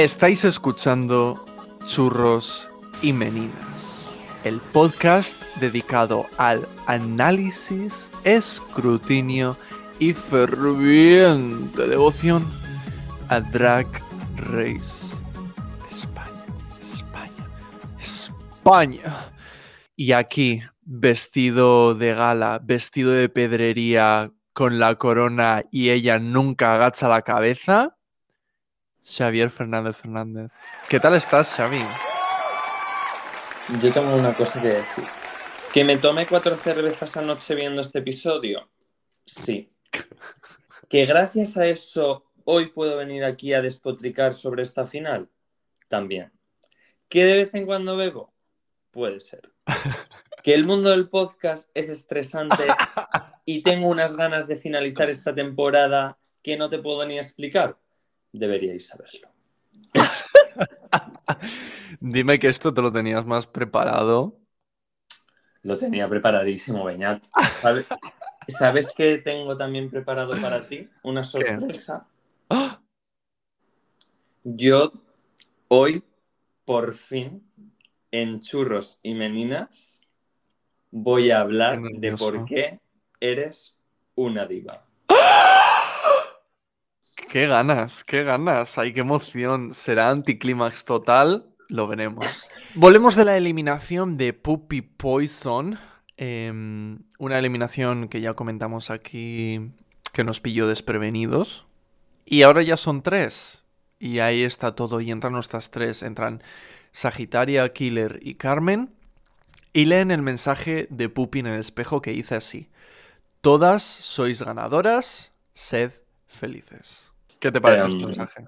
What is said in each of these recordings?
Estáis escuchando Churros y Meninas, el podcast dedicado al análisis, escrutinio y ferviente devoción a Drag Race España, España, España. Y aquí, vestido de gala, vestido de pedrería, con la corona y ella nunca agacha la cabeza, Xavier Fernández Fernández. ¿Qué tal estás, Xavi? Yo tengo una cosa que decir. ¿Que me tome cuatro cervezas anoche viendo este episodio? Sí. ¿Que gracias a eso hoy puedo venir aquí a despotricar sobre esta final? También. ¿Que de vez en cuando bebo? Puede ser. ¿Que el mundo del podcast es estresante y tengo unas ganas de finalizar esta temporada que no te puedo ni explicar? Deberíais saberlo. Dime que esto te lo tenías más preparado. Lo tenía preparadísimo, Beñat. ¿Sabes, ¿Sabes qué tengo también preparado para ti? Una sorpresa. ¡Ah! Yo hoy, por fin, en Churros y Meninas, voy a hablar de por qué eres una diva. ¡Qué ganas! ¡Qué ganas! ¡Ay, qué emoción! ¿Será anticlímax total? Lo veremos. Volvemos de la eliminación de Puppy Poison. em, una eliminación que ya comentamos aquí que nos pilló desprevenidos. Y ahora ya son tres. Y ahí está todo. Y entran nuestras tres. Entran Sagitaria, Killer y Carmen. Y leen el mensaje de Puppy en el espejo que dice así. Todas sois ganadoras, sed felices. ¿Qué te parece este Em, mensaje?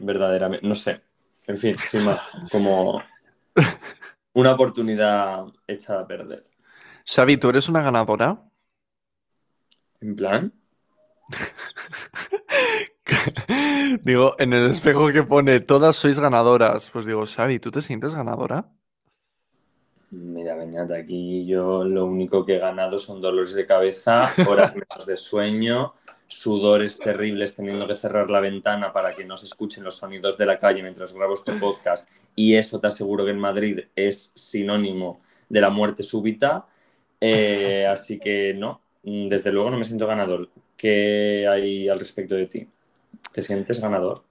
Verdaderamente, no sé. En fin, sin más, como una oportunidad hecha a perder. Xavi, ¿tú eres una ganadora? En plan, digo, en el espejo que pone todas sois ganadoras. Pues digo, Xavi, ¿tú te sientes ganadora? mira, Beñat, aquí yo lo único que he ganado son dolores de cabeza, horas menos de sueño, sudores terribles teniendo que cerrar la ventana para que no se escuchen los sonidos de la calle mientras grabo este podcast. Y eso te aseguro que en Madrid es sinónimo de la muerte súbita. Eh, así que no, desde luego no me siento ganador. ¿Qué hay al respecto de ti? ¿Te sientes ganador?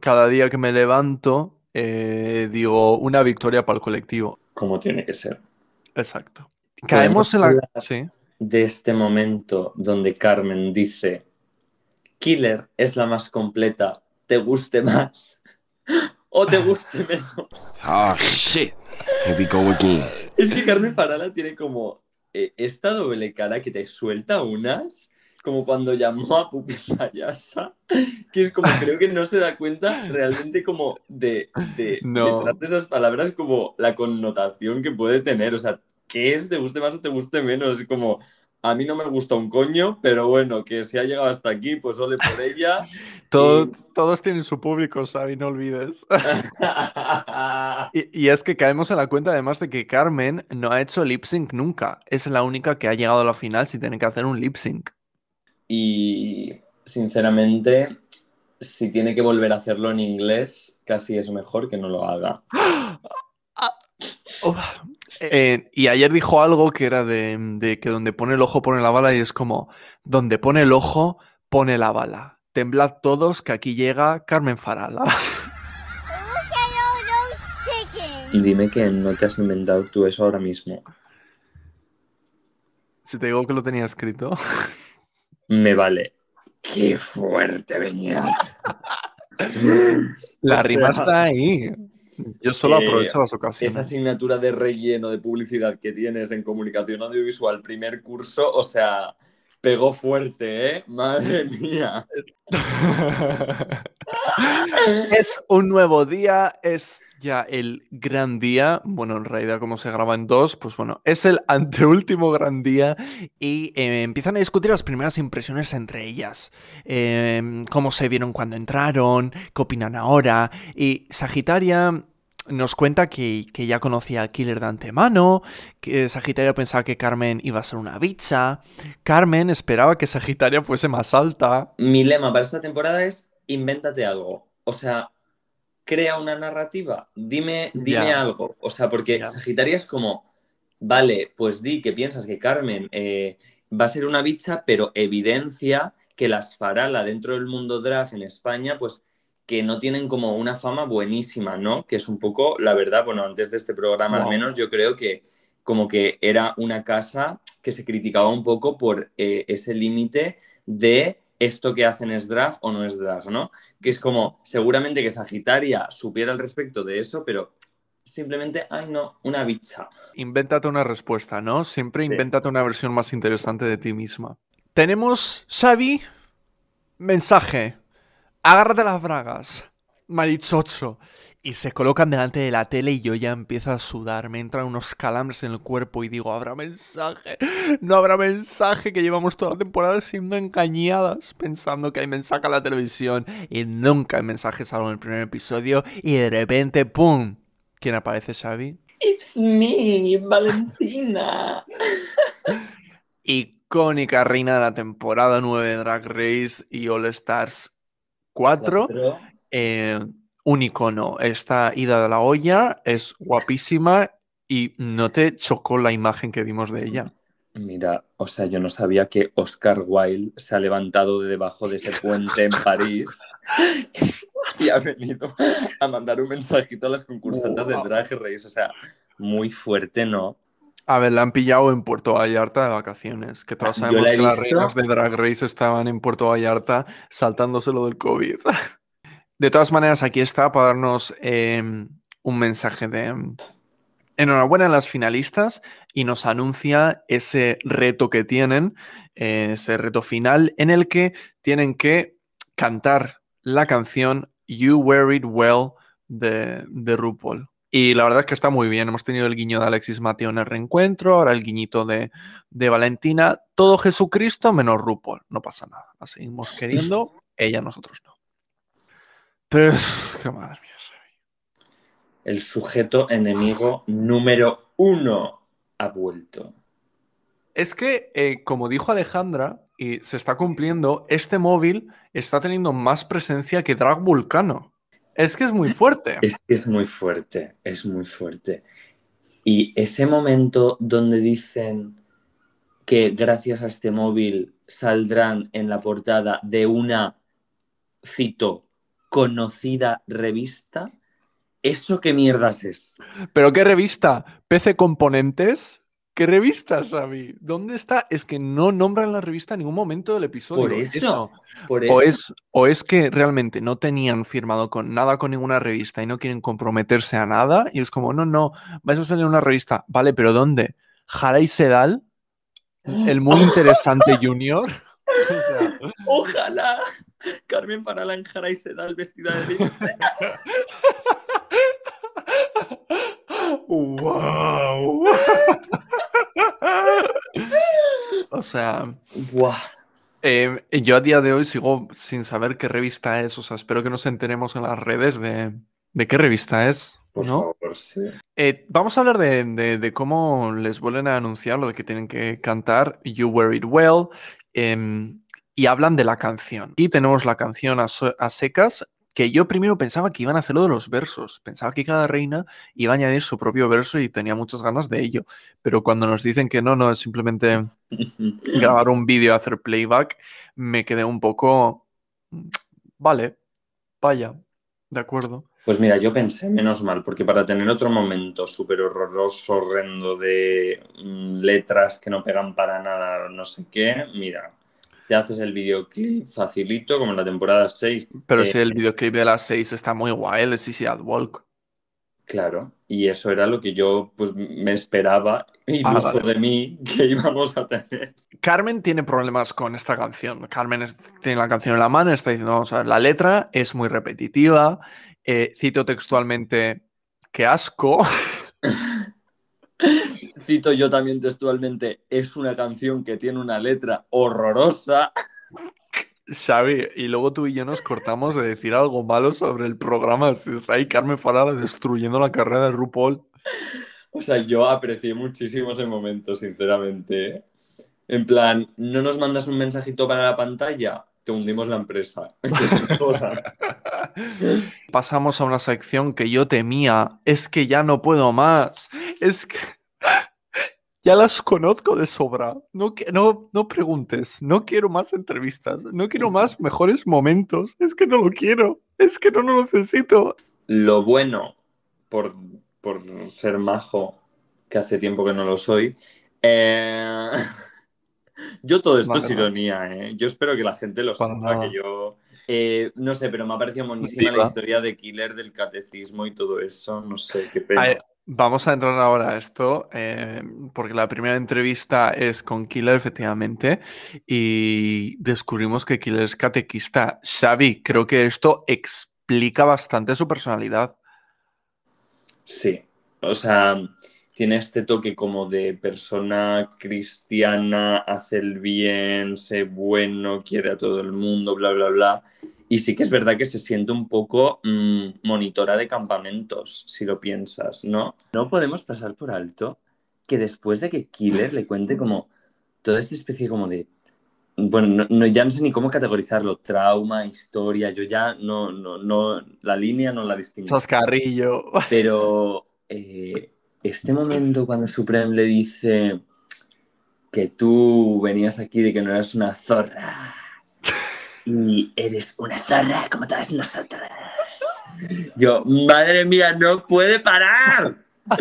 Cada día que me levanto, eh, digo, una victoria para el colectivo. Como tiene que ser. Exacto. Caemos en la... Sí. De este momento donde Carmen dice, Killer es la más completa, te guste más o te guste menos. Oh shit. Here we go again. Es que Carmen Farala tiene como eh, esta doble cara que te suelta unas, como cuando llamó a Pupi Payasa, que es como, creo que no se da cuenta realmente como de, de, No. de esas palabras como la connotación que puede tener. O sea, ¿qué es te guste más o te guste menos? Es como, a mí no me gusta un coño, pero bueno, que si ha llegado hasta aquí, pues ole por ella. Todo- Y- Todos tienen su público, Xavi, no olvides. Y, y es que caemos en la cuenta además de que Carmen no ha hecho lip sync nunca. Es la única que ha llegado a la final sin tener que hacer un lip sync. Y sinceramente, si tiene que volver a hacerlo en inglés, casi es mejor que no lo haga. Uf. Eh, y ayer dijo algo que era de, de que donde pone el ojo pone la bala y es como, donde pone el ojo pone la bala. Temblad todos que aquí llega Carmen Farala. Dime que no te has inventado tú eso ahora mismo. si te digo que lo tenía escrito. Me vale. ¡Qué fuerte, Beñat! La rima está ahí. Yo solo eh, aprovecho las Esa ocasiones. asignatura de relleno de publicidad que tienes en comunicación audiovisual, primer curso, o sea, pegó fuerte, ¿eh? Madre mía. es un nuevo día, es ya el gran día. Bueno, en realidad, como se graba en dos, pues bueno, es el anteúltimo gran día y eh, empiezan a discutir las primeras impresiones entre ellas. Eh, cómo se vieron cuando entraron, qué opinan ahora. Y Sagitaria nos cuenta que, que ya conocía a Killer de antemano, que Sagitaria pensaba que Carmen iba a ser una bicha, Carmen esperaba que Sagitaria fuese más alta. Mi lema para esta temporada es invéntate algo. O sea, crea una narrativa. Dime, dime algo. O sea, porque Ya. Sagitaria es como, vale, pues di que piensas que Carmen eh, va a ser una bicha, pero evidencia que las farala dentro del mundo drag en España, pues que no tienen como una fama buenísima, ¿no? Que es un poco, la verdad, bueno, antes de este programa al menos yo creo que como que era una casa que se criticaba un poco por eh, ese límite de esto que hacen es drag o no es drag, ¿no? Que es como, seguramente que Sagitaria supiera al respecto de eso, pero simplemente, ay no, una bicha. Invéntate una respuesta, ¿no? Siempre Sí. invéntate una versión más interesante de ti misma. Tenemos, Xavi, mensaje. Agárrate las bragas, marichocho. Y se colocan delante de la tele y yo ya empiezo a sudar. Me entran unos calambres en el cuerpo y digo, ¿habrá mensaje? No habrá mensaje que llevamos toda la temporada siendo engañadas pensando que hay mensaje a la televisión y nunca hay mensaje salvo en el primer episodio y de repente, ¡pum! ¿Quién aparece, Xavi? It's me, Valentina. icónica reina de la temporada 9 de Drag Race y All Stars 4. eh, un icono. Esta ida de la olla es guapísima y no te chocó la imagen que vimos de ella. Mira, o sea, yo no sabía que Oscar Wilde se ha levantado de debajo de ese puente en París y ha venido a mandar un mensajito a las concursantes de. Drag Race. O sea, muy fuerte, ¿no? A ver, la han pillado en Puerto Vallarta de vacaciones, que todos sabemos que las reinas de Drag Race estaban en Puerto Vallarta saltándose lo del COVID. De todas maneras, aquí está para darnos eh, un mensaje de enhorabuena a las finalistas y nos anuncia ese reto que tienen, eh, ese reto final en el que tienen que cantar la canción You Wear It Well de, de RuPaul. Y la verdad es que está muy bien. Hemos tenido el guiño de Alexis Mateo en el reencuentro, ahora el guiñito de, de Valentina. Todo Jesucristo menos RuPaul. No pasa nada. La seguimos queriendo, ella nosotros no. Pero madre mía. Xavi. El sujeto enemigo número uno ha vuelto. Es que, eh, como dijo Alejandra, y se está cumpliendo, este móvil está teniendo más presencia que Drag Vulcano. Es que es muy fuerte. Es que es muy fuerte, es muy fuerte. Y ese momento donde dicen que gracias a este móvil saldrán en la portada de una, cito, conocida revista, ¿eso qué mierdas es? ¿Pero qué revista? ¿PC Componentes? ¿Qué revista, Xavi? ¿Dónde está? Es que no nombran la revista en ningún momento del episodio. Por eso, por eso. O es, o es que realmente no tenían firmado con nada con ninguna revista y no quieren comprometerse a nada. Y es como, no, no, vais a salir en una revista. Vale, pero ¿dónde? ¿Jara y Sedal? El muy interesante Junior. O sea, Ojalá Carmen en Jara y Sedal vestida de. ¡Wow! o sea, Buah. eh, yo a día de hoy sigo sin saber qué revista es. O sea, espero que nos enteremos en las redes de, de qué revista es. Por ¿no? favor, sí. Eh, vamos a hablar de, de- de cómo les vuelven a anunciar lo de que tienen que cantar You Wear It Well em, y hablan de la canción. Y tenemos la canción a, so- a secas, que yo primero pensaba que iban a hacer lo de los versos. Pensaba que cada reina iba a añadir su propio verso y tenía muchas ganas de ello. Pero cuando nos dicen que no, no es simplemente grabar un vídeo, hacer playback, me quedé un poco... mm, Vale, vaya, de acuerdo. Pues mira, yo pensé, menos mal, porque para tener otro momento súper horroroso, horrendo de mm, letras que no pegan para nada, no sé qué, mira, te haces el videoclip facilito, como en la temporada 6, Pero Eh, si el videoclip de las 6 está muy guay, el at Walk. claro, y eso era lo que yo pues me esperaba, incluso Ah, vale. de mí, que íbamos a tener. Carmen tiene problemas con esta canción. Carmen es- tiene la canción en la mano, está diciendo, vamos a ver, la letra es muy repetitiva. eh, cito textualmente, qué asco. Cito yo también textualmente, es una canción que tiene una letra horrorosa. Xavi, y luego tú y yo nos cortamos de decir algo malo sobre el programa. Si está ahí Carmen Farala destruyendo la carrera de RuPaul. O sea, yo aprecié muchísimo ese momento, sinceramente. En plan, ¿no nos mandas un mensajito para la pantalla? Te hundimos la empresa. Pasamos a una sección que yo temía. Es que ya no puedo más. Es que ya las conozco de sobra. No, no, no preguntes. No quiero más entrevistas. No quiero más mejores momentos. Es que no lo quiero. Es que no lo necesito. Lo bueno, por, por ser majo, que hace tiempo que no lo soy, eh, yo todo esto es ironía, ¿eh? Yo espero que la gente lo sepa, que yo... eh, no sé, pero me ha parecido monísima la Diva. historia de Killer del catecismo y todo eso. No sé, qué pena. Ay, Vamos a entrar ahora a esto, eh, porque la primera entrevista es con Killer, efectivamente, y descubrimos que Killer es catequista. Xavi, creo que esto explica bastante su personalidad. Sí, o sea, tiene este toque como de persona cristiana, hace el bien, sé bueno, quiere a todo el mundo, bla, bla, bla. Y sí que es verdad que se siente un poco mm, monitora de campamentos, si lo piensas, ¿no? No podemos pasar por alto que después de que Killer le cuente como toda esta especie como de... Bueno, no, no- ya no sé ni cómo categorizarlo, trauma, historia, yo ya no, no, no, la línea no la distingo. Chascarrillo. Pero eh, este momento cuando Supreme le dice que tú venías aquí de que no eras una zorra y eres una zorra como todas nosotras. Yo, madre mía, no puede parar.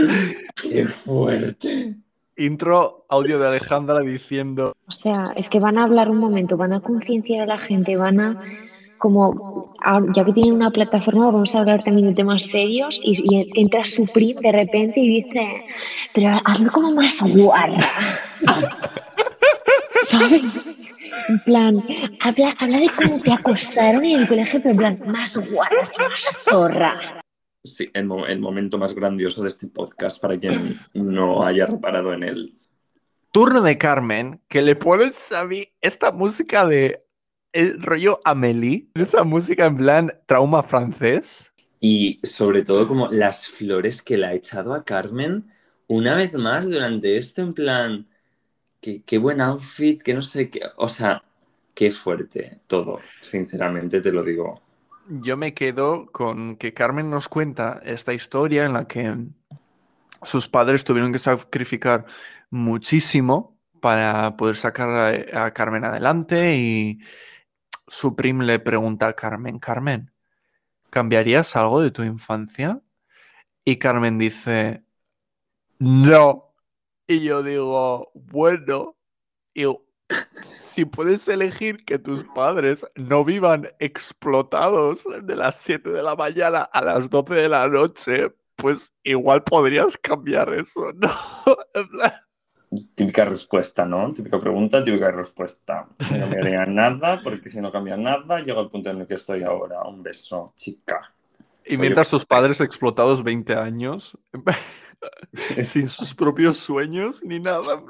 ¡Qué fuerte! Intro, audio de Alejandra diciendo, O sea, es que van a hablar un momento, van a concienciar a la gente, van a, como, a- ya que tienen una plataforma, vamos a hablar también de temas serios y, y entra Supreme de repente y dice, pero hazlo como más guarra. ¿Sabes? En plan, habla, habla de cómo te acosaron en el colegio, pero en plan, más guarra, más zorra. Sí, el, mo- el momento más grandioso de este podcast para quien no haya reparado en él. turno de Carmen, que le pones a mí esta música de el rollo Amélie, esa música en plan trauma francés. Y sobre todo como las flores que le ha echado a Carmen una vez más durante esto, en plan, que, qué buen outfit, que no sé qué, o sea, qué fuerte todo, sinceramente te lo digo. Yo me quedo con que Carmen nos cuenta esta historia en la que sus padres tuvieron que sacrificar muchísimo para poder sacar a, a Carmen adelante y Supreme le pregunta a Carmen, Carmen, ¿cambiarías algo de tu infancia? Y Carmen dice, no. Y yo digo, bueno, si puedes elegir que tus padres no vivan explotados de las 7 de la mañana a las 12 de la noche, pues igual podrías cambiar eso, ¿no? Típica respuesta, ¿no? Típica pregunta, típica respuesta. No cambiaría nada, porque si no cambia nada, llego al punto en el que estoy ahora. Un beso, chica. Y mientras tus padres explotados 20 años, sin sus propios sueños ni nada.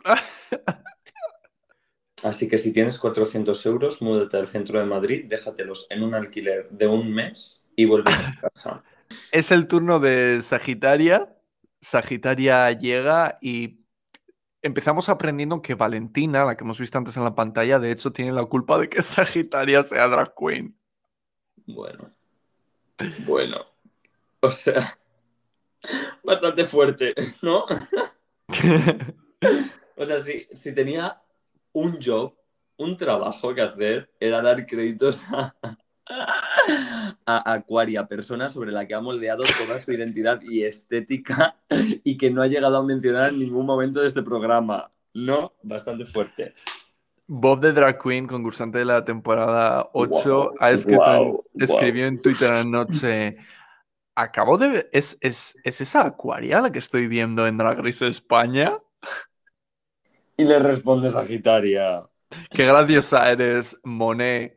Así que si tienes 400 euros, múdate al centro de Madrid, déjatelos en un alquiler de un mes y vuelve a casa. Es el turno de Sagitaria. Sagitaria llega y empezamos aprendiendo que Valentina, la que hemos visto antes en la pantalla, de hecho tiene la culpa de que Sagitaria sea drag queen. Bueno, bueno. O sea, bastante fuerte, ¿no? O sea, si, si tenía un job, un trabajo que hacer, era dar créditos a, a Aquaria, persona sobre la que ha moldeado toda su identidad y estética y que no ha llegado a mencionar en ningún momento de este programa. No, bastante fuerte. Bob de Drag Queen, concursante de la temporada 8, Guau, ha escrito en- escribió en Twitter anoche. Acabo de ver. ¿Es, es, ¿Es esa Aquaria la que estoy viendo en Drag Race España? Y le responde Sagitaria. Qué graciosa eres, Monet.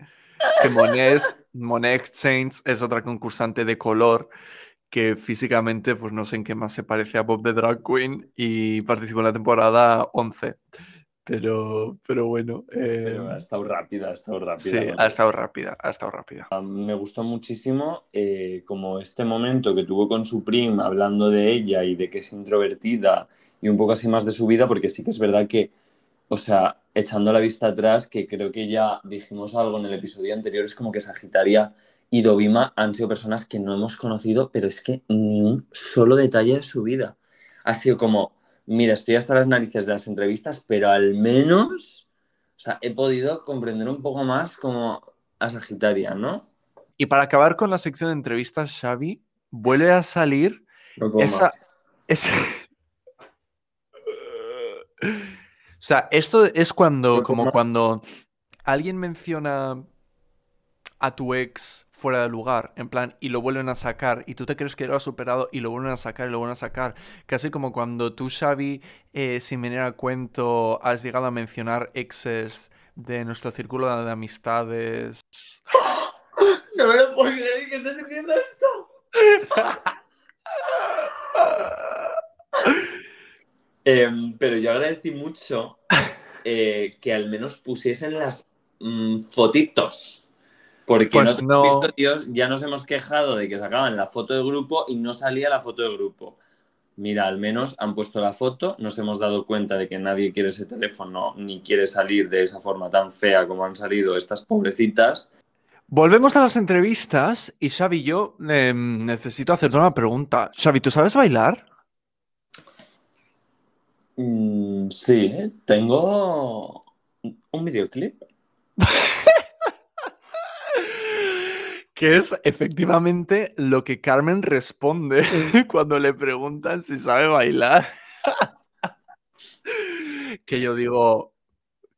Que Monet, es, Monet Exchange es otra concursante de color que físicamente, pues no sé en qué más se parece a Bob de Drag Queen y participó en la temporada 11. Pero, pero bueno. eh, Pero ha estado rápida, ha estado rápida. sí, ha estado rápida, ha estado rápida. Me gustó muchísimo eh, como este momento que tuvo con Supreme hablando de ella y de que es introvertida y un poco así más de su vida, porque sí que es verdad que o sea, echando la vista atrás, que creo que ya dijimos algo en el episodio anterior, es como que Sagitaria y Dovima han sido personas que no hemos conocido, pero es que ni un solo detalle de su vida. Ha sido como, mira, estoy hasta las narices de las entrevistas, pero al menos, o sea, he podido comprender un poco más como a Sagitaria, ¿no? Y para acabar con la sección de entrevistas, Xavi, vuelve a salir esa, esa- O sea, esto es cuando, como cuando alguien menciona a tu ex fuera de lugar, en plan, y lo vuelven a sacar, y tú te crees que lo has superado y lo vuelven a sacar y lo vuelven a sacar. Casi como cuando tú, Xavi, eh, sin venir a cuento, has llegado a mencionar exes de nuestro círculo de amistades. No me lo puedo creer que estés diciendo esto. Em, pero yo agradecí mucho eh, que al menos pusiesen las mm, fotitos. Porque Pues en no. otros episodios ya nos hemos quejado de que sacaban la foto de grupo y no salía la foto de grupo. Mira, al menos han puesto la foto, nos hemos dado cuenta de que nadie quiere ese teléfono ni quiere salir de esa forma tan fea como han salido estas pobrecitas. Volvemos a las entrevistas y Xavi, yo em, necesito hacerte una pregunta. Xavi, ¿tú sabes bailar? Mm, sí, tengo un videoclip. Que es efectivamente lo que Carmen responde cuando le preguntan si sabe bailar. que yo digo,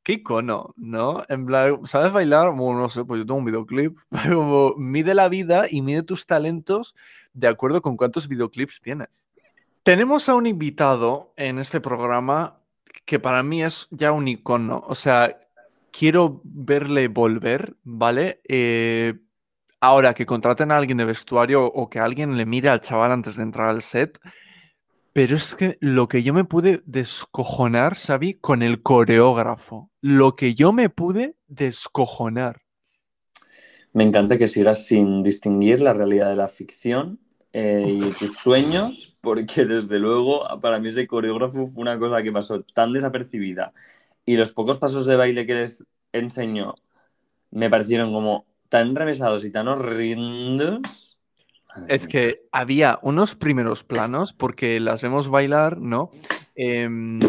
qué icono, ¿no? En plan, ¿sabes bailar? Bueno, no sé, pues yo tengo un videoclip. Como, mide la vida y mide tus talentos de acuerdo con cuántos videoclips tienes. Tenemos a un invitado en este programa que para mí es ya un icono. O sea, quiero verle volver, ¿vale? Eh, ahora que contraten a alguien de vestuario o que alguien le mire al chaval antes de entrar al set. Pero es que lo que yo me pude descojonar, Xavi, con el coreógrafo. Lo que yo me pude descojonar. Me encanta que sigas sin distinguir la realidad de la ficción eh, y tus sueños, porque desde luego para mí ese coreógrafo fue una cosa que pasó tan desapercibida y los pocos pasos de baile que les enseñó me parecieron como tan revesados y tan horrendos. Es que había unos primeros planos, porque las vemos bailar, ¿no? Em,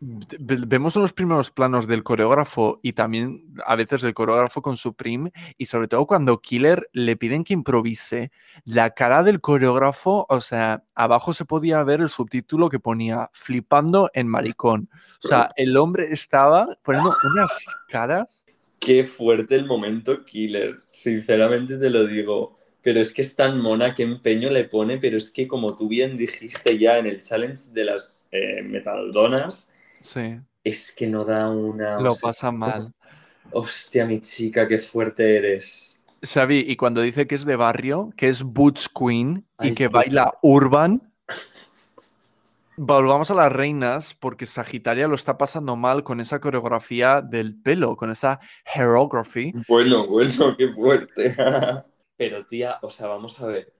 vemos unos primeros planos del coreógrafo y también a veces del coreógrafo con su prim, y sobre todo cuando Killer le piden que improvise, la cara del coreógrafo, o sea, abajo se podía ver el subtítulo que ponía flipando en maricón. O sea, el hombre estaba poniendo unas caras. Qué fuerte el momento killer, sinceramente te lo digo. Pero es que es tan mona, qué empeño le pone, pero es que como tú bien dijiste ya en el challenge de las eh, metaldonas, Sí, es que no da una... lo pasa mal. Hostia, mi chica, qué fuerte eres. Xavi, y cuando dice que es de barrio, que es Butch Queen y que baila urban, volvamos a las reinas porque Sagitaria lo está pasando mal con esa coreografía del pelo, con esa hairography. Bueno, bueno, qué fuerte. Pero tía, o sea, vamos a ver.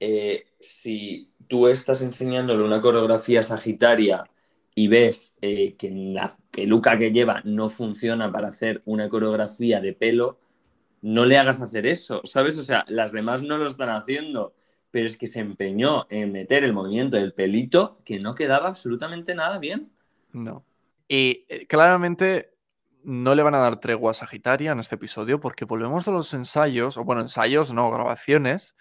eh, si tú estás enseñándole una coreografía sagitaria y ves eh, que la peluca que lleva no funciona para hacer una coreografía de pelo, no le hagas hacer eso, ¿sabes? O sea, las demás no lo están haciendo, pero es que se empeñó en meter el movimiento del pelito que no quedaba absolutamente nada bien. No. Y eh, claramente no le van a dar tregua a Sagitaria en este episodio porque volvemos a los ensayos, o bueno, ensayos no, grabaciones.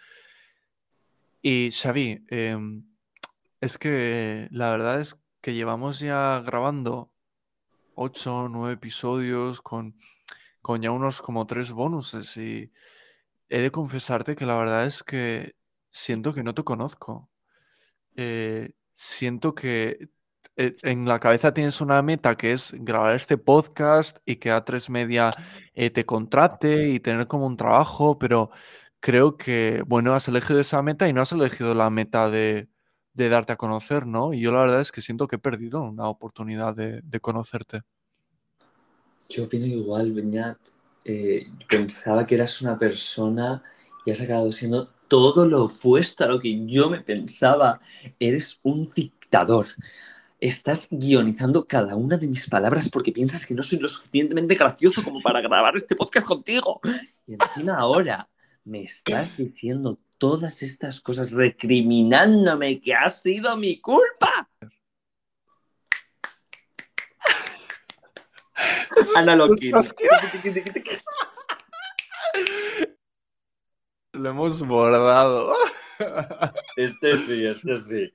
Y Xavi, em, es que la verdad es que llevamos ya grabando ocho o nueve episodios con, con ya unos como tres bonuses y he de confesarte que la verdad es que siento que no te conozco. Eh, siento que eh, en la cabeza tienes una meta que es grabar este podcast y que A3 Media eh, te contrate y tener como un trabajo, pero creo que, bueno, has elegido esa meta y no has elegido la meta de, de darte a conocer, ¿no? Y yo la verdad es que siento que he perdido una oportunidad de, de conocerte. Yo opino igual, Beñat. Eh, pensaba que eras una persona y has acabado siendo todo lo opuesto a lo que yo me pensaba. Eres un dictador. Estás guionizando cada una de mis palabras porque piensas que no soy lo suficientemente gracioso como para grabar este podcast contigo. Y encima ahora me estás diciendo todas estas cosas recriminándome que ha sido mi culpa. Ana. Lo hemos bordado. Este sí, este sí.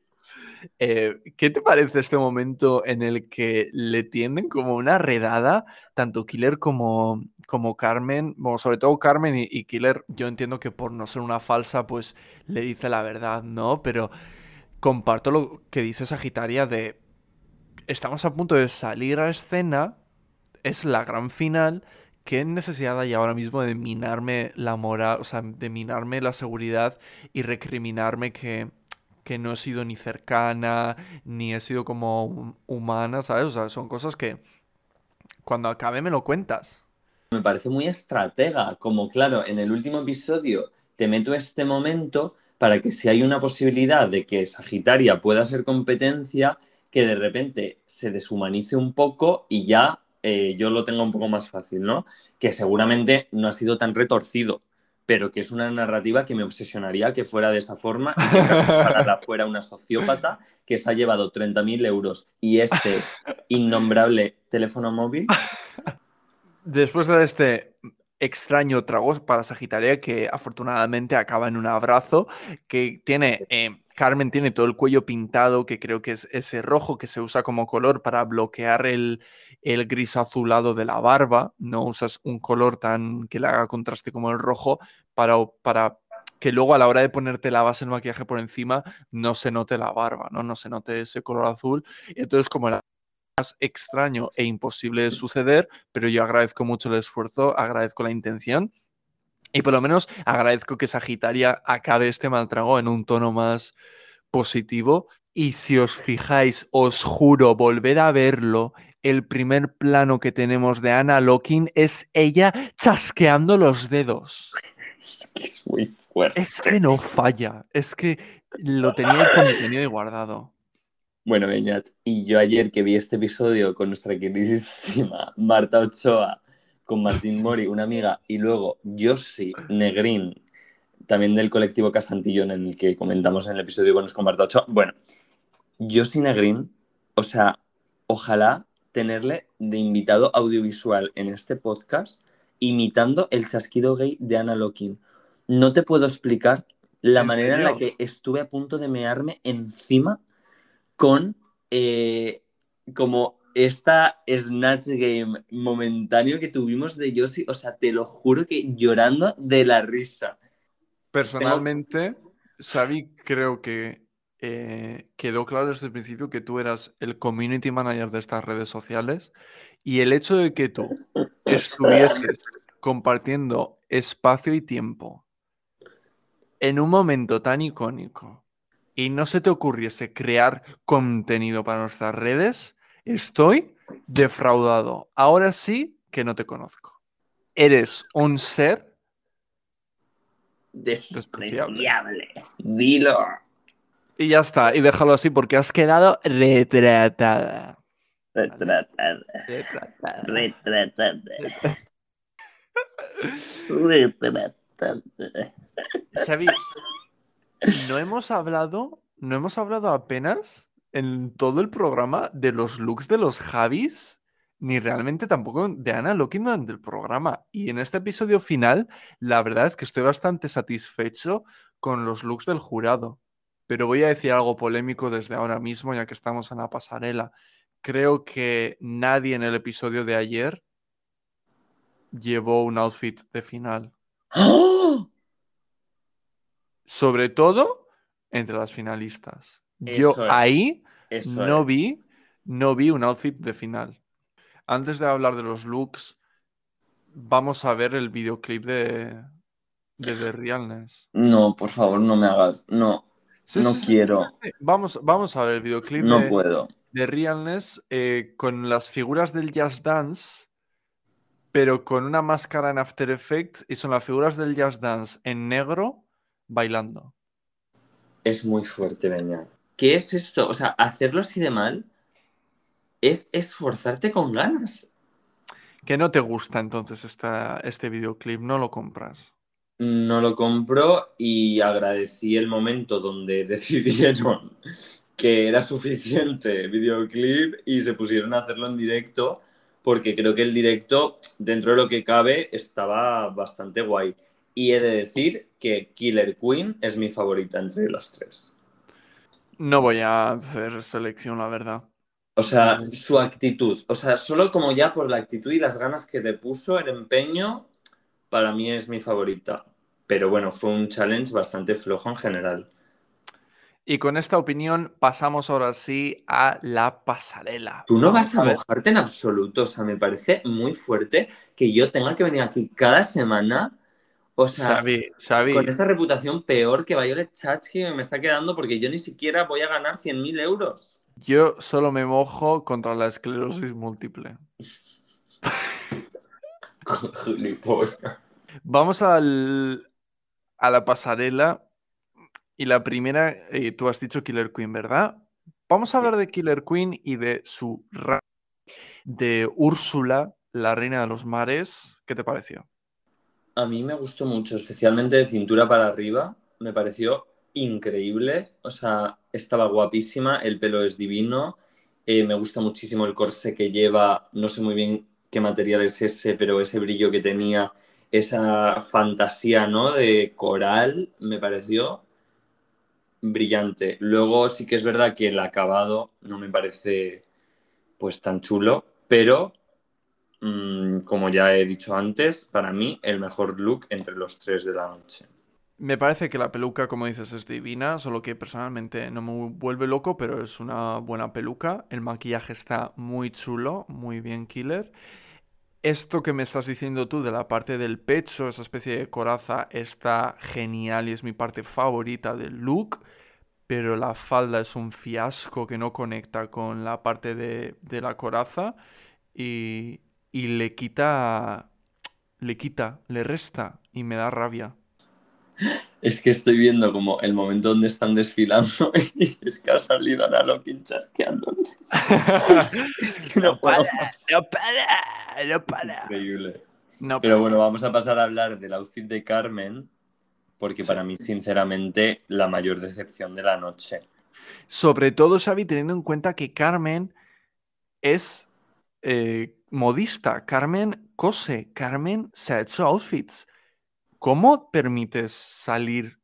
Eh, ¿Qué te parece este momento en el que le tienden como una redada tanto Killer como, como Carmen? Bueno, sobre todo Carmen y, Killer, yo entiendo que por no ser una falsa, pues le dice la verdad, ¿no? Pero comparto lo que dice Sagitaria de estamos a punto de salir a escena, es la gran final, ¿qué necesidad hay ahora mismo de minarme la moral, o sea, de minarme la seguridad y recriminarme que, que no he sido ni cercana, ni he sido como hum- humana, ¿sabes? O sea, son cosas que cuando acabe me lo cuentas. Me parece muy estratega, como claro, en el último episodio te meto este momento para que si hay una posibilidad de que Sagitaria pueda ser competencia, que de repente se deshumanice un poco y ya eh, yo lo tenga un poco más fácil, ¿no? Que seguramente no ha sido tan retorcido, pero que es una narrativa que me obsesionaría que fuera de esa forma y que fuera una sociópata que se ha llevado 30.000 euros y este innombrable teléfono móvil. Después de este extraño trago para Sagitaria que afortunadamente acaba en un abrazo, que tiene, eh, Carmen tiene todo el cuello pintado, que creo que es ese rojo que se usa como color para bloquear el, el gris azulado de la barba, no usas un color tan que le haga contraste como el rojo para, para que luego a la hora de ponerte la base del maquillaje por encima no se note la barba, ¿no? No se note ese color azul. Entonces como el más extraño e imposible de suceder, pero yo agradezco mucho el esfuerzo, agradezco la intención y por lo menos agradezco que Sagitaria acabe este mal trago en un tono más positivo. Y si os fijáis, os juro, volver a verlo. El primer plano que tenemos de Anna Locking es ella chasqueando los dedos. es que es muy fuerte. Es que no falla. Es que lo tenía ahí contenido y guardado. Bueno, Beñat, y yo ayer que vi este episodio con nuestra queridísima Marta Ochoa, con Martín Mori, una amiga, y luego Josi Negrín, también del colectivo Casantillón, en el que comentamos en el episodio con, con Marta Ochoa. Bueno, Josi Negrín, o sea, ojalá tenerle de invitado audiovisual en este podcast, imitando el chasquido gay de Anna Locking. No te puedo explicar la ¿En manera en la que estuve a punto de mearme encima con eh, como esta Snatch Game momentáneo que tuvimos de Yossi. O sea, te lo juro que llorando de la risa. Personalmente, Xavi, creo que eh, quedó claro desde el principio que tú eras el community manager de estas redes sociales y el hecho de que tú estuvieses compartiendo espacio y tiempo en un momento tan icónico y no se te ocurriese crear contenido para nuestras redes, estoy defraudado. Ahora sí que no te conozco. Eres un ser Despreciable. Dilo. Y ya está, y déjalo así porque has quedado retratada. Retratada. Retratada. Retratada. Retratada. Xavi, no hemos hablado, no hemos hablado apenas en todo el programa de los looks de los Javis, ni realmente tampoco de Ana Locking durante el programa. Y en este episodio final, la verdad es que estoy bastante satisfecho con los looks del jurado. Pero voy a decir algo polémico desde ahora mismo, ya que estamos en la pasarela. Creo que nadie en el episodio de ayer llevó un outfit de final. ¡Oh! Sobre todo entre las finalistas. Yo es, ahí Eso no es. vi, no vi un outfit de final. Antes de hablar de los looks, vamos a ver el videoclip de, de The Realness. No, por favor, no me hagas. No, Sí, no sí, quiero. sí. Vamos, vamos a ver el videoclip No de, puedo. de Realness eh, con las figuras del Jazz Dance, pero con una máscara en After Effects y son las figuras del Jazz Dance en negro bailando. Es muy fuerte, Beñat. ¿Qué es esto? O sea, hacerlo así de mal es esforzarte con ganas. Que no te gusta entonces esta, este videoclip, no lo compras. No lo compro y agradecí el momento donde decidieron que era suficiente videoclip y se pusieron a hacerlo en directo porque creo que el directo, dentro de lo que cabe, estaba bastante guay. Y he de decir que Killer Queen es mi favorita entre las tres. No voy a hacer selección, la verdad. O sea, su actitud. O sea, solo como ya por la actitud y las ganas que le puso, el empeño, para mí es mi favorita. Pero bueno, fue un challenge bastante flojo en general. Y con esta opinión pasamos ahora sí a la pasarela. Tú no vas a ver. mojarte en absoluto. O sea, me parece muy fuerte que yo tenga que venir aquí cada semana. O sea, Xavi, Xavi, con esta reputación peor que Violet Chachki me está quedando porque yo ni siquiera voy a ganar 100.000 euros. yo solo me mojo contra la esclerosis múltiple. Vamos al, a la pasarela. Y la primera, eh, tú has dicho Killer Queen, ¿verdad? Vamos a hablar de Killer Queen y de su de Úrsula, la reina de los mares. ¿Qué te pareció? A mí me gustó mucho, especialmente de cintura para arriba. Me pareció increíble. O sea, estaba guapísima, el pelo es divino. eh, me gusta muchísimo el corsé que lleva. No sé muy bien qué material es ese, pero ese brillo que tenía, esa fantasía, ¿no? De coral, me pareció brillante. Luego sí que es verdad que el acabado no me parece pues tan chulo, pero mm, como ya he dicho antes, para mí el mejor look entre los tres de la noche. Me parece que la peluca, como dices, es divina, solo que personalmente no me vuelve loco, pero es una buena peluca. El maquillaje está muy chulo, muy bien killer. Esto que me estás diciendo tú de la parte del pecho, esa especie de coraza, está genial y es mi parte favorita del look, pero la falda es un fiasco que no conecta con la parte de, de la coraza y, y le quita, le quita, le resta y me da rabia. Es que estoy viendo como el momento donde están desfilando y es que ha salido Ana Lokin chasqueando. Es que no puedo más. no para, no para. Increíble. No Pero para. bueno, vamos a pasar a hablar del outfit de Carmen, porque para mí, sinceramente, la mayor decepción de la noche. Sobre todo, Xavi, teniendo en cuenta que Carmen es eh, modista. Carmen cose. Carmen se ha hecho outfits. ¿Cómo permites salir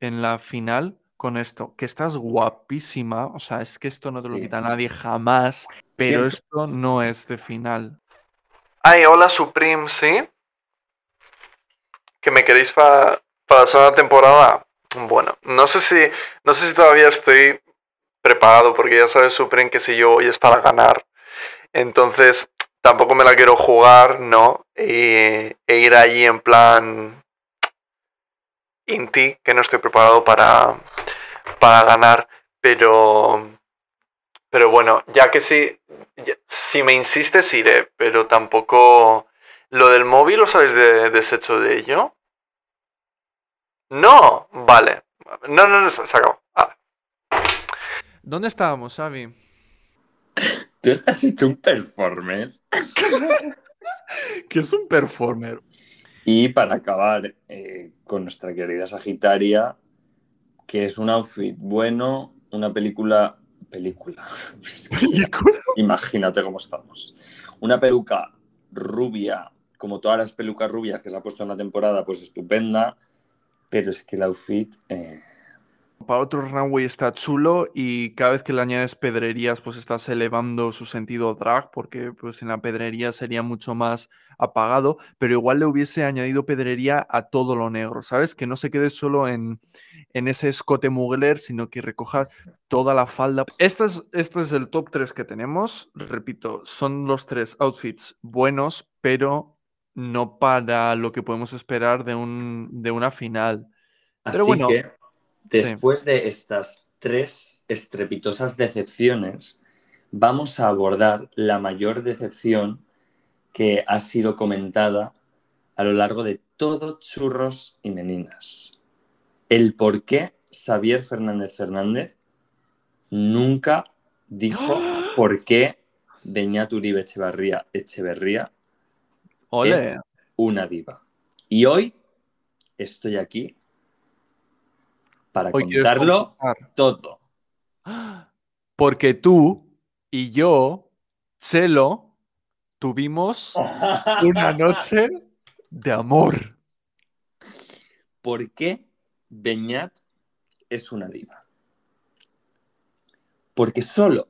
en la final con esto? Que estás guapísima. O sea, es que esto no te lo Sí. quita nadie jamás. Pero Siempre. esto no es de final. Ay, hola Supreme, ¿sí? ¿Que me queréis pa- para la segunda temporada? Bueno, no sé si, no sé si todavía estoy preparado, porque ya sabes, Supreme, que si yo hoy es para ganar. Entonces, tampoco me la quiero jugar, ¿no? E, ir allí en plan Inti, que no estoy preparado para, para ganar, pero... Pero bueno, ya que ya- si me insistes iré, pero tampoco... ¿Lo del móvil lo sabéis de, deshecho de ello? No, vale. No, no, no, se acabó. Ah, ¿Dónde estábamos, Xavi? Tú estás hecho un performer. Que es un performer. Y para acabar eh, con nuestra querida Sagitaria, que es un outfit bueno, una película. Película. Que Imagínate cómo estamos. Una peluca rubia, como todas las pelucas rubias que se ha puesto en la temporada, pues estupenda. Pero es que el outfit. eh, Para otro runway está chulo y cada vez que le añades pedrerías pues estás elevando su sentido drag porque pues en la pedrería sería mucho más apagado, pero igual le hubiese añadido pedrería a todo lo negro, ¿sabes? Que no se quede solo en, en ese escote mugler, sino que recoja toda la falda. Este es, este es el top 3 que tenemos, repito, son los tres outfits buenos, pero no para lo que podemos esperar de, un, de una final. Así Pero bueno, que, después de estas tres estrepitosas decepciones, vamos a abordar la mayor decepción que ha sido comentada a lo largo de todo Churros y Meninas. El por qué Xavier Fernández Fernández nunca dijo por qué Beñat Uribe Echevarría Echeverría Ole. una diva. Y hoy estoy aquí para Hoy contarlo todo. Porque tú y yo, Chelo, tuvimos una noche de amor. ¿Por qué Beñat es una diva? Porque solo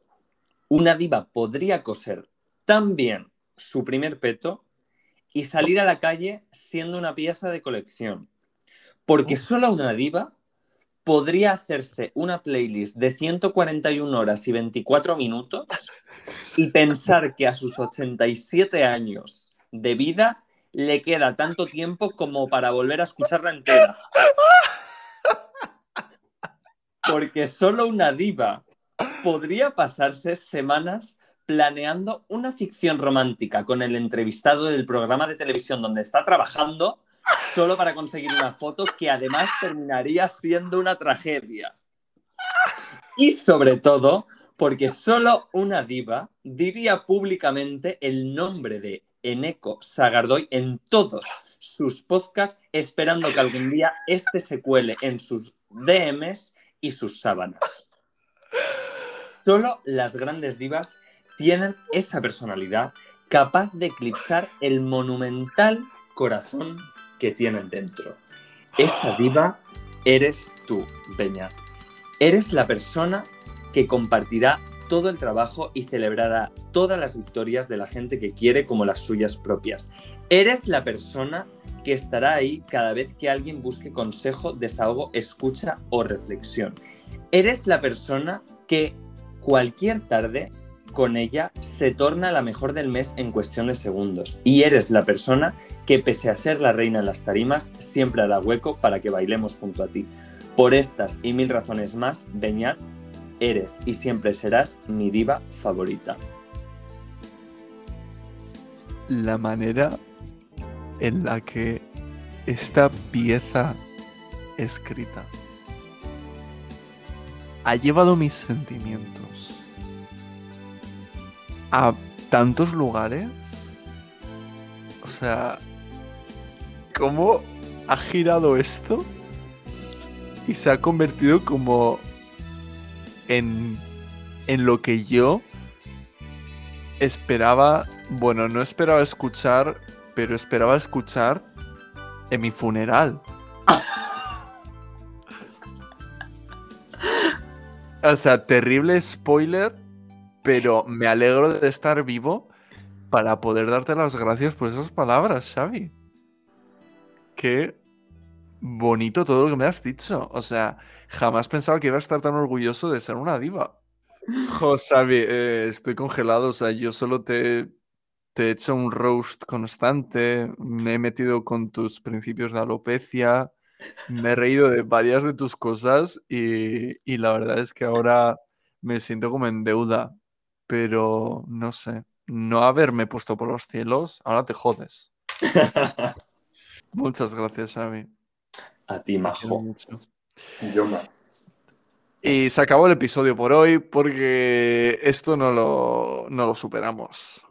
una diva podría coser tan bien su primer peto y salir a la calle siendo una pieza de colección. Porque solo una diva podría hacerse una playlist de 141 horas y 24 minutos y pensar que a sus 87 años de vida le queda tanto tiempo como para volver a escucharla entera. Porque solo una diva podría pasarse semanas planeando una ficción romántica con el entrevistado del programa de televisión donde está trabajando solo para conseguir una foto que además terminaría siendo una tragedia. Y sobre todo, porque solo una diva diría públicamente el nombre de Eneco Sagardoy en todos sus podcasts, esperando que algún día este se cuele en sus DMs y sus sábanas. Solo las grandes divas tienen esa personalidad capaz de eclipsar el monumental corazón que tienen dentro. Esa diva eres tú, Beñat. Eres la persona que compartirá todo el trabajo y celebrará todas las victorias de la gente que quiere como las suyas propias. Eres la persona que estará ahí cada vez que alguien busque consejo, desahogo, escucha o reflexión. Eres la persona que cualquier tarde con ella se torna la mejor del mes en cuestión de segundos. Y eres la persona que pese a ser la reina en las tarimas, siempre hará hueco para que bailemos junto a ti. Por estas y mil razones más, Beñat, eres y siempre serás mi diva favorita. La manera en la que esta pieza escrita ha llevado mis sentimientos a tantos lugares. O sea, ¿cómo ha girado esto? Y se ha convertido como en, en lo que yo esperaba, bueno, no esperaba escuchar, pero esperaba escuchar en mi funeral. O sea, terrible spoiler, pero me alegro de estar vivo para poder darte las gracias por esas palabras, Xavi. Qué bonito todo lo que me has dicho. O sea, jamás pensaba que iba a estar tan orgulloso de ser una diva. Jo, Xavi, eh, estoy congelado. O sea, yo solo te, he hecho un roast constante. Me he metido con tus principios de alopecia. Me he reído de varias de tus cosas y, y la verdad es que ahora me siento como en deuda. Pero no sé, no haberme puesto por los cielos, ahora te jodes. Muchas gracias, Xavi. A ti, Majo. Yo más. Y se acabó el episodio por hoy porque esto no lo, no lo superamos.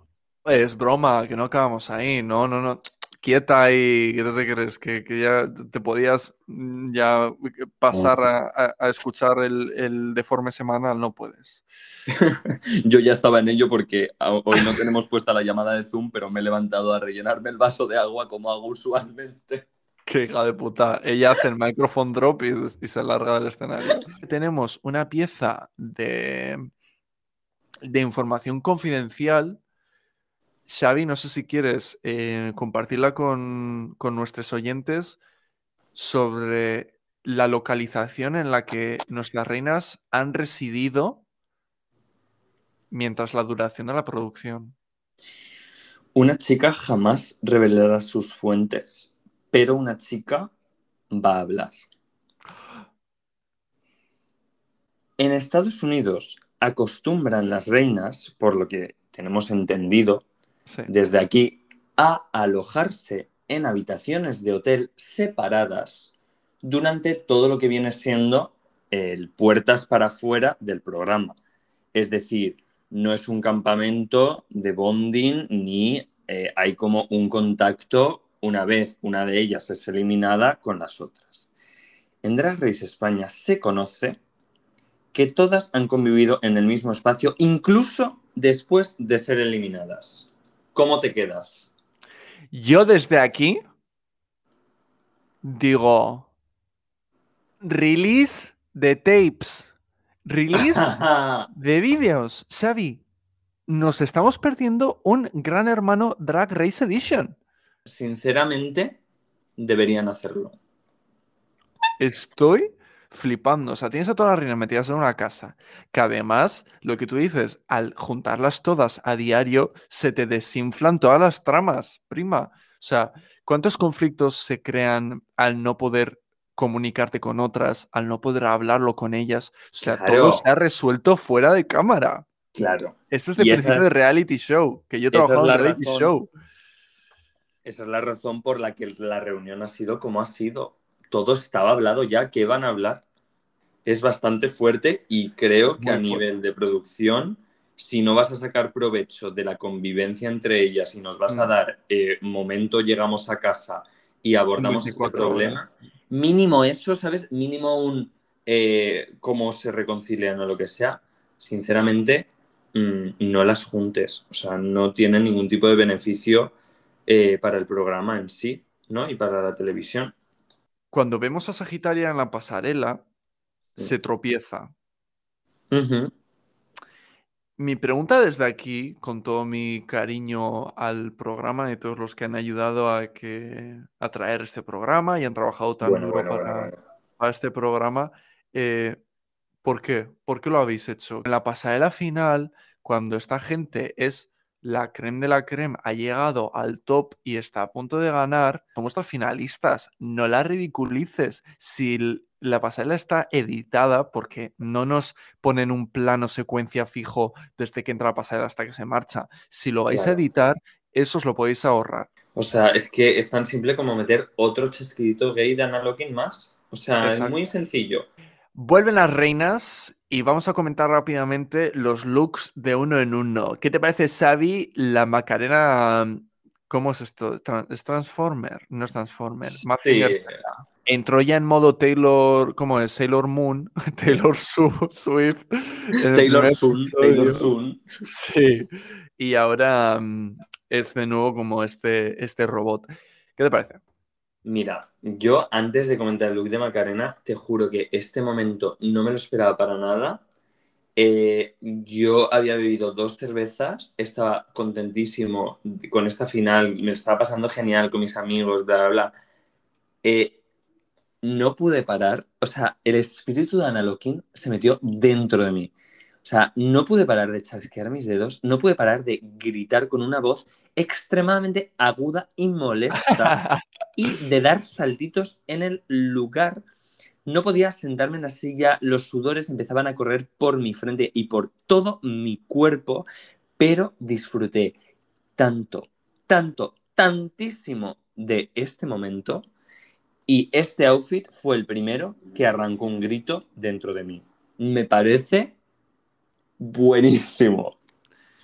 Es broma, que no acabamos ahí. No, no, no. Quieta ahí, ¿qué te crees? Que, que ya te podías mm, ya pasar a, a- escuchar el, el deforme semanal, no puedes. Yo ya estaba en ello porque hoy no tenemos puesta la llamada de Zoom, pero me he levantado a rellenarme el vaso de agua como hago usualmente. Qué hija de puta. Ella hace el microphone drop y, y se larga del escenario. Tenemos una pieza de, de información confidencial. Xavi, no sé si quieres eh, compartirla con, con nuestros oyentes sobre la localización en la que nuestras reinas han residido mientras la duración de la producción. Una chica jamás revelará sus fuentes, pero una chica va a hablar. En Estados Unidos acostumbran las reinas, por lo que tenemos entendido Desde aquí, a alojarse en habitaciones de hotel separadas durante todo lo que viene siendo el puertas para afuera del programa. Es decir, no es un campamento de bonding ni eh, hay como un contacto una vez una de ellas es eliminada con las otras. En Drag Race España se conoce que todas han convivido en el mismo espacio, incluso después de ser eliminadas. ¿Cómo te quedas? Yo desde aquí digo, release de tapes, release de vídeos, Xavi. Nos estamos perdiendo un gran hermano Drag Race Edition. Sinceramente, deberían hacerlo. Estoy flipando. O sea, tienes a todas las reinas metidas en una casa. Que además, lo que tú dices, al juntarlas todas a diario, se te desinflan todas las tramas, prima. O sea, ¿cuántos conflictos se crean al no poder comunicarte con otras, al no poder hablarlo con ellas? O sea, todo se ha resuelto fuera de cámara. Claro. Esto es de principio de reality show, que yo he trabajado en reality razón. show. Esa es la razón por la que la reunión ha sido como ha sido. Todo estaba hablado ya, ¿qué van a hablar? Es bastante fuerte y creo que Muy a fuerte. nivel de producción, si no vas a sacar provecho de la convivencia entre ellas y nos vas a Mm. dar eh, momento llegamos a casa y abordamos este 24 problema, mínimo eso, ¿sabes? Mínimo un eh, cómo se reconcilian o lo que sea. Sinceramente, mm, no las juntes. O sea, no tienen ningún tipo de beneficio eh, para el programa en sí, ¿no? Y para la televisión. Cuando vemos a Sagitaria en la pasarela, se tropieza. Mi pregunta desde aquí, con todo mi cariño al programa y todos los que han ayudado a, que, a traer este programa y han trabajado tan Bueno, duro bueno, para, bueno, bueno. para este programa, eh, ¿por qué? ¿Por qué lo habéis hecho? En la pasarela final, cuando esta gente es la creme de la creme, ha llegado al top y está a punto de ganar, son vuestras finalistas, no la ridiculices. Si la pasarela está editada, porque no nos ponen un plano secuencia fijo desde que entra la pasarela hasta que se marcha, si lo vais a editar, eso os lo podéis ahorrar. O sea, es que es tan simple como meter otro chasquidito gay de Anna Locking más. O sea, Exacto. es muy sencillo. Vuelven las reinas y vamos a comentar rápidamente los looks de uno en uno. ¿Qué te parece, Xavi? La Macarena. ¿Cómo es esto? ¿Es Transformer? No es Transformer. Sí. Entró ya en modo Taylor. ¿Cómo es? Sailor Moon. Taylor Swift. Taylor Sun, Taylor. Sun. Sí. Y ahora mm, es de nuevo como este, este robot. ¿Qué te parece? Mira, yo antes de comentar el look de Macarena, te juro que este momento no me lo esperaba para nada. Eh, yo había bebido dos cervezas, estaba contentísimo con esta final, me estaba pasando genial con mis amigos, bla, bla, bla. Eh, no pude parar, o sea, el espíritu de Analoquín se metió dentro de mí. O sea, no pude parar de chasquear mis dedos, no pude parar de gritar con una voz extremadamente aguda y molesta y de dar saltitos en el lugar. No podía sentarme en la silla, los sudores empezaban a correr por mi frente y por todo mi cuerpo, pero disfruté tanto, tanto, tantísimo de este momento y este outfit fue el primero que arrancó un grito dentro de mí. Me parece buenísimo.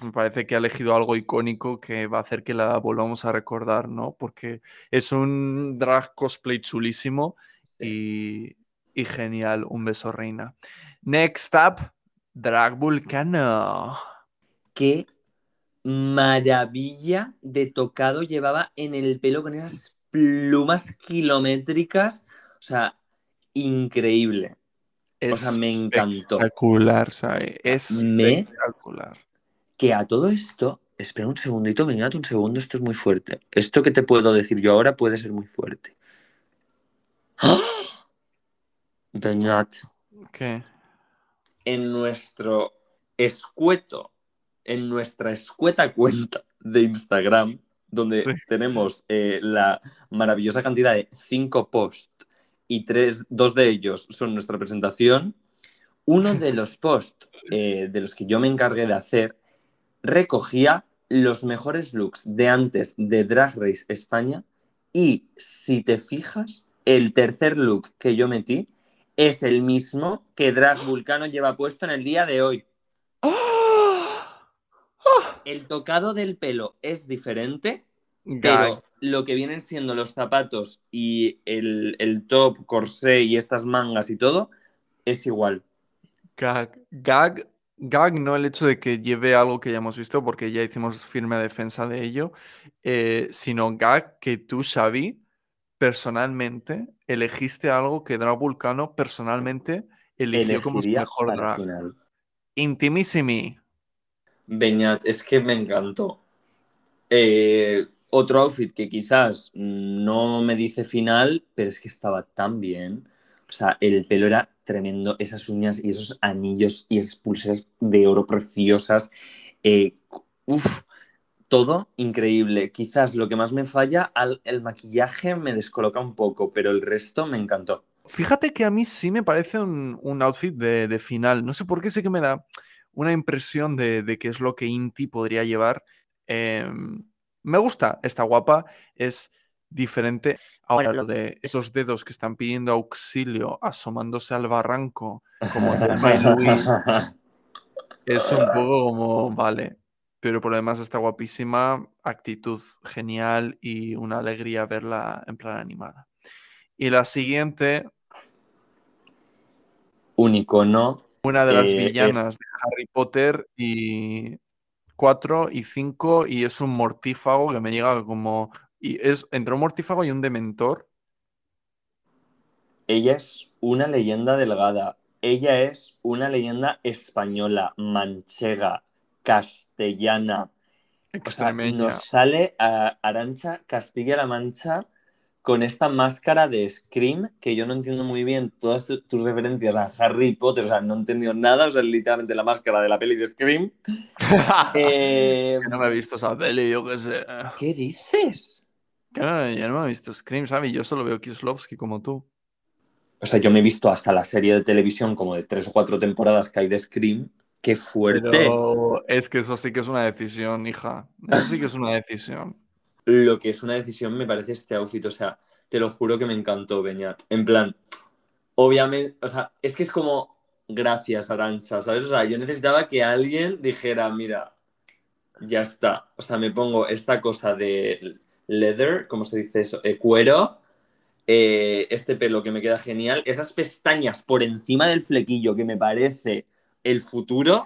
Me parece que ha elegido algo icónico que va a hacer que la volvamos a recordar, ¿no? Porque es un drag cosplay chulísimo y, y genial. Un beso, reina. Next up, Drag Vulcano. qué maravilla de tocado llevaba en el pelo con esas plumas kilométricas. O sea, increíble. O sea, me encantó. Espectacular, ¿sabes? Es espectacular. Que a todo esto, espera un segundito, venga un segundo, esto es muy fuerte. Esto que te puedo decir yo ahora puede ser muy fuerte. ¡Ah! Beñat, ¿Qué? en nuestro escueto, en nuestra escueta cuenta de Instagram, donde Sí. tenemos eh, la maravillosa cantidad de cinco posts y tres, dos de ellos son nuestra presentación, uno de los posts eh, de los que yo me encargué de hacer recogía los mejores looks de antes de Drag Race España y si te fijas, el tercer look que yo metí es el mismo que Drag Vulcano lleva puesto en el día de hoy. El tocado del pelo es diferente, Gag. pero lo que vienen siendo los zapatos y el, el top, corsé y estas mangas y todo es igual. Gag. Gag. Gag, no el hecho de que lleve algo que ya hemos visto, porque ya hicimos firme defensa de ello, eh, sino gag que tú, Xavi, personalmente elegiste algo que Drag Vulcano personalmente eligió como su Elegiría mejor drag. final. Intimissimi. Beñat, es que me encantó. Eh, otro outfit que quizás no me dice final, pero es que estaba tan bien. O sea, el pelo era tremendo, esas uñas y esos anillos y esas pulseras de oro preciosas. eh, uf, todo increíble. Quizás lo que más me falla, al, el maquillaje me descoloca un poco, pero el resto me encantó. Fíjate que a mí sí me parece un, un outfit de, de final. No sé por qué sé que me da una impresión de, de que es lo que Inti podría llevar. Em, me gusta, está guapa, es diferente. Ahora, lo de esos dedos que están pidiendo auxilio asomándose al barranco, como es un poco como, vale. Pero por lo demás está guapísima, actitud genial y una alegría verla en plan animada. Y la siguiente, Un icono. una de las Eh, es- villanas de Harry Potter y 4 y 5 y es un mortífago que me llega como... Y es entre un mortífago y un dementor. Ella es una leyenda delgada. Ella es una leyenda española, manchega, castellana. O sea, Extremeña. nos sale a Arancha Castilla-La Mancha con esta máscara de Scream, que yo no entiendo muy bien todas tu- tus referencias a Harry Potter, o sea, no he entendido nada, o sea, literalmente la máscara de la peli de Scream. Eh, no me he visto esa peli, yo qué sé. ¿Qué dices? No, yo no me he visto Scream, ¿sabes? Yo solo veo Kieslowski como tú. O sea, yo me he visto hasta la serie de televisión como de tres o cuatro temporadas que hay de Scream. ¡Qué fuerte! Pero es que eso sí que es una decisión, hija. Eso sí que es una decisión. lo que es una decisión me parece este outfit. O sea, te lo juro que me encantó, Beñat. En plan, obviamente, o sea, es que es como gracias, Arancha, ¿sabes? O sea, yo necesitaba que alguien dijera, mira, ya está. O sea, me pongo esta cosa de leather, ¿cómo se dice eso? Eh, cuero. eh, este pelo que me queda genial. Esas pestañas por encima del flequillo que me parece el futuro.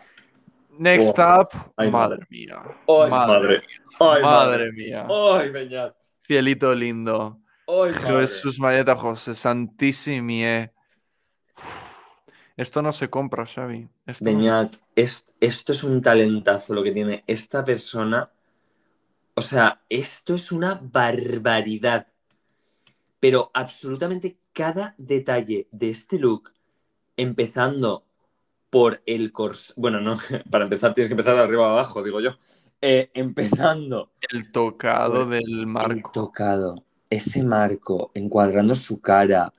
Next Oh. up, Ay, madre mía. ¡Ay, madre, madre! ¡Ay, madre mía. ¡Ay, Beñat! Cielito lindo. ¡Ay! Jesús Marieta José, santísimie. Uf, Esto no se compra, Xavi. Esto no se- Beñat, es- esto es un talentazo lo que tiene esta persona. O sea, esto es una barbaridad. Pero absolutamente cada detalle de este look, empezando por el corsé. Bueno, no, para empezar tienes que empezar de arriba abajo, digo yo. Eh, empezando El tocado del el marco. tocado, ese marco, encuadrando su cara.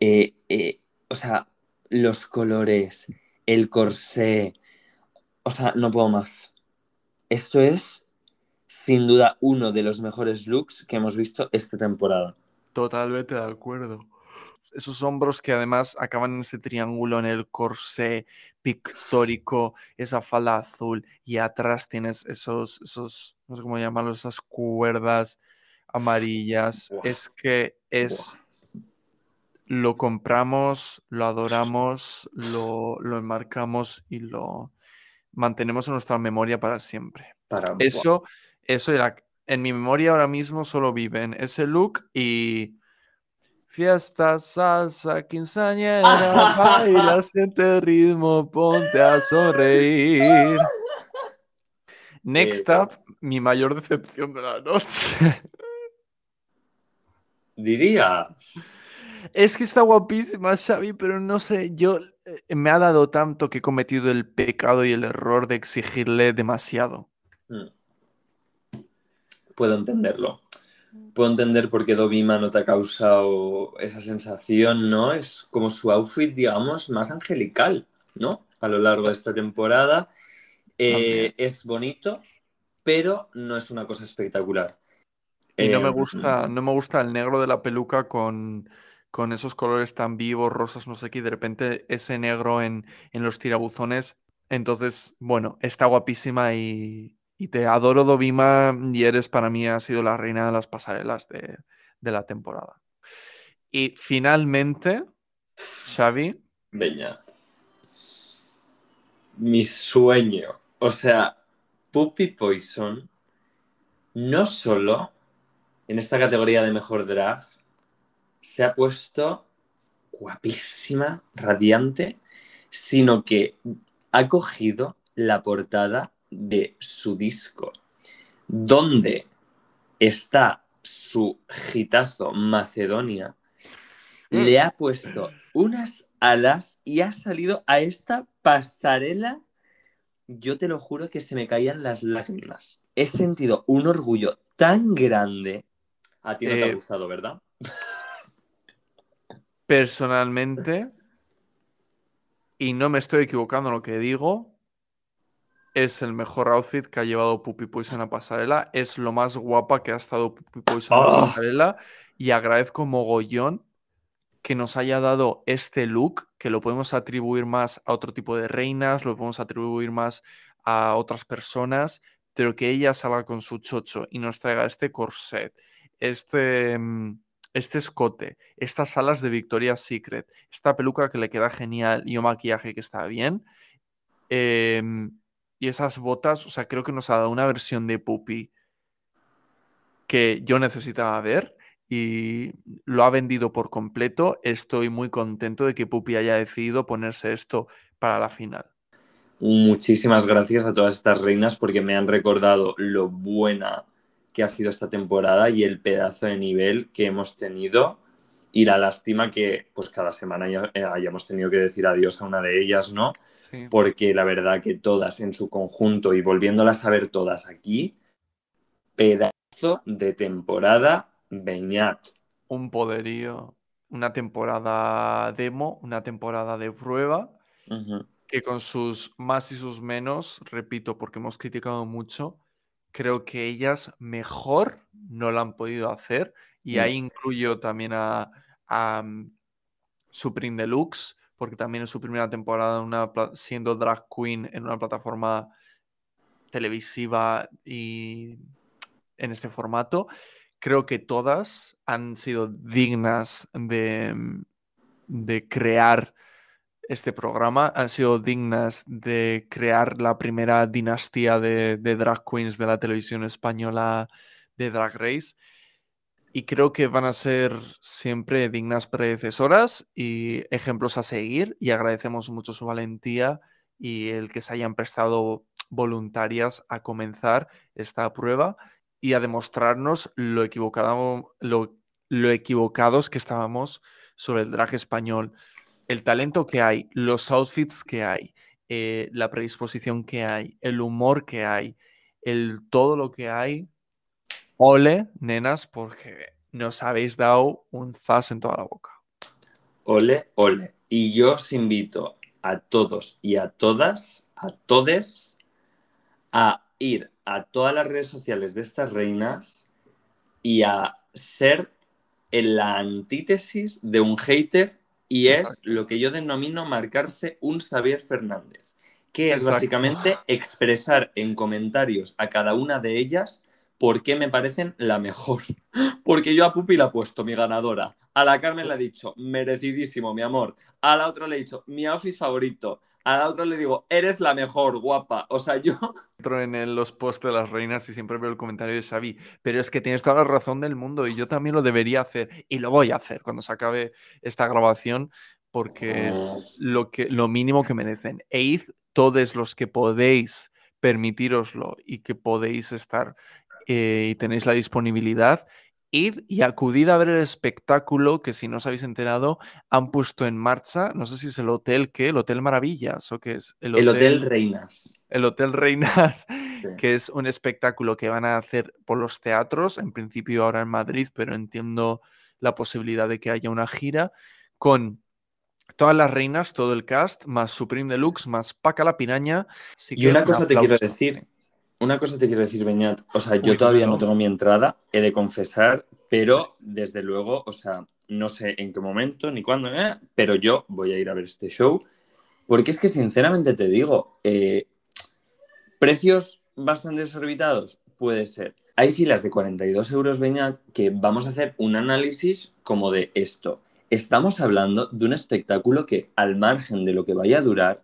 eh, eh, o sea, los colores, el corsé. O sea, no puedo más. Esto es, sin duda, uno de los mejores looks que hemos visto esta temporada. Totalmente de acuerdo. Esos hombros que además acaban en ese triángulo en el corsé pictórico, esa falda azul, y atrás tienes esos, esos, no sé cómo llamarlos, esas cuerdas amarillas. Buah. Es que es, lo compramos, lo adoramos, lo, lo enmarcamos y lo mantenemos en nuestra memoria para siempre. Para, Eso, eso era. En mi memoria ahora mismo solo viven ese look y. Fiesta, salsa, quinceañera, baila, siente ritmo, ponte a sonreír. Next Eh, up, mi mayor decepción de la noche. Dirías. Es que está guapísima, Xavi, pero no sé, yo eh, me ha dado tanto que he cometido el pecado y el error de exigirle demasiado. Mm. Puedo entenderlo. Puedo entender por qué Dovima no te ha causado esa sensación, ¿no? Es como su outfit, digamos, más angelical, ¿no? A lo largo de esta temporada. Eh, es bonito, pero no es una cosa espectacular. Y no me Eh, gusta, no me gusta el negro de la peluca con, con esos colores tan vivos, rosas, no sé qué, y de repente ese negro en, en los tirabuzones Entonces, bueno, está guapísima y, y te adoro, Dovima, y eres para mí ha sido la reina de las pasarelas de, de la temporada. Y finalmente, Xavi, Beñat. Mi sueño. O sea, Puppy Poison no solo en esta categoría de mejor drag se ha puesto guapísima, radiante, sino que ha cogido la portada de su disco, donde está su gitazo Macedonia, le ha puesto unas alas y ha salido a esta pasarela. Yo te lo juro que se me caían las lágrimas. He sentido un orgullo tan grande. A ti no te Eh, ha gustado, ¿verdad? personalmente, y no me estoy equivocando en lo que digo, es el mejor outfit que ha llevado Puppy Poison a pasarela. Es lo más guapa que ha estado Puppy Poison a ¡Ah! pasarela. Y agradezco mogollón que nos haya dado este look, que lo podemos atribuir más a otro tipo de reinas, lo podemos atribuir más a otras personas, pero que ella salga con su chocho y nos traiga este corset, este, mm, este escote, estas alas de Victoria's Secret, esta peluca que le queda genial y un maquillaje que está bien. em, y esas botas, o sea, creo que nos ha dado una versión de Puppy que yo necesitaba ver y lo ha vendido por completo. Estoy muy contento de que Puppy haya decidido ponerse esto para la final. Muchísimas gracias a todas estas reinas porque me han recordado lo buena que ha sido esta temporada y el pedazo de nivel que hemos tenido y la lástima que pues cada semana ya- eh, hayamos tenido que decir adiós a una de ellas, ¿no? Sí. Porque la verdad que todas en su conjunto y volviéndolas a ver todas aquí, pedazo de temporada Beñat. Un poderío, una temporada demo, una temporada de prueba, que con sus más y sus menos, repito, porque hemos criticado mucho, creo que ellas mejor no lo han podido hacer. Y ahí incluyo también a, a, Supreme Deluxe, porque también es su primera temporada siendo drag queen en una plataforma televisiva y en este formato. Creo que todas han sido dignas de, crear este programa, han sido dignas de crear la primera dinastía de drag queens de la televisión española de Drag Race. Y creo que van a ser siempre dignas predecesoras y ejemplos a seguir. Y agradecemos mucho su valentía y el que se hayan prestado voluntarias a comenzar esta prueba y a demostrarnos lo, equivocado, lo, lo equivocados que estábamos sobre el drag español. El talento que hay, los outfits que hay, eh, la predisposición que hay, el humor que hay, el todo lo que hay. Ole, nenas, porque nos habéis dado un zas en toda la boca. Ole, ole. Y yo os invito a todos y a todas, a todes, a ir a todas las redes sociales de estas reinas y a ser en la antítesis de un hater y es lo que yo denomino marcarse un Xavier Fernández, que es Exacto. básicamente expresar en comentarios a cada una de ellas por qué me parecen la mejor. Porque yo a Pupi la he puesto, mi ganadora. A la Carmen le he dicho, merecidísimo, mi amor. A la otra le he dicho, mi outfit favorito. A la otra le digo, eres la mejor, guapa. O sea, yo Entro en los posts de las reinas y siempre veo el comentario de Xavi, pero es que tienes toda la razón del mundo y yo también lo debería hacer y lo voy a hacer cuando se acabe esta grabación porque es lo, mínimo que merecen. E id todos los que podéis permitiroslo y que podéis estar eh, y tenéis la disponibilidad, id y acudid a ver el espectáculo que si no os habéis enterado han puesto en marcha, no sé si es el hotel, ¿qué? El Hotel Maravillas o qué es? el Hotel Reinas. el Hotel Reinas, Sí. que es un espectáculo que van a hacer por los teatros, en principio ahora en Madrid, pero entiendo la posibilidad de que haya una gira con todas las reinas, todo el cast, más Supreme Deluxe, más Paca la Piraña. Así Y que una un cosa te quiero decir. Una cosa te quiero decir, Beñat. O sea, yo Uy, todavía no tengo mi entrada, he de confesar, pero Sí. desde luego, o sea, no sé en qué momento ni cuándo, eh, pero yo voy a ir a ver este show Porque es que sinceramente te digo, eh, precios bastante desorbitados, puede ser. Hay filas de 42 euros Beñat que vamos a hacer un análisis como de esto. Estamos hablando de un espectáculo que al margen de lo que vaya a durar,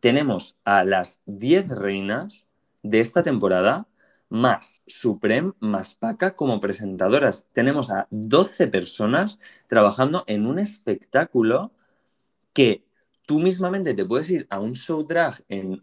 tenemos a las 10 reinas de esta temporada más Supreme más Paca como presentadoras. Tenemos a 12 personas trabajando en un espectáculo que tú mismamente te puedes ir a un show drag en,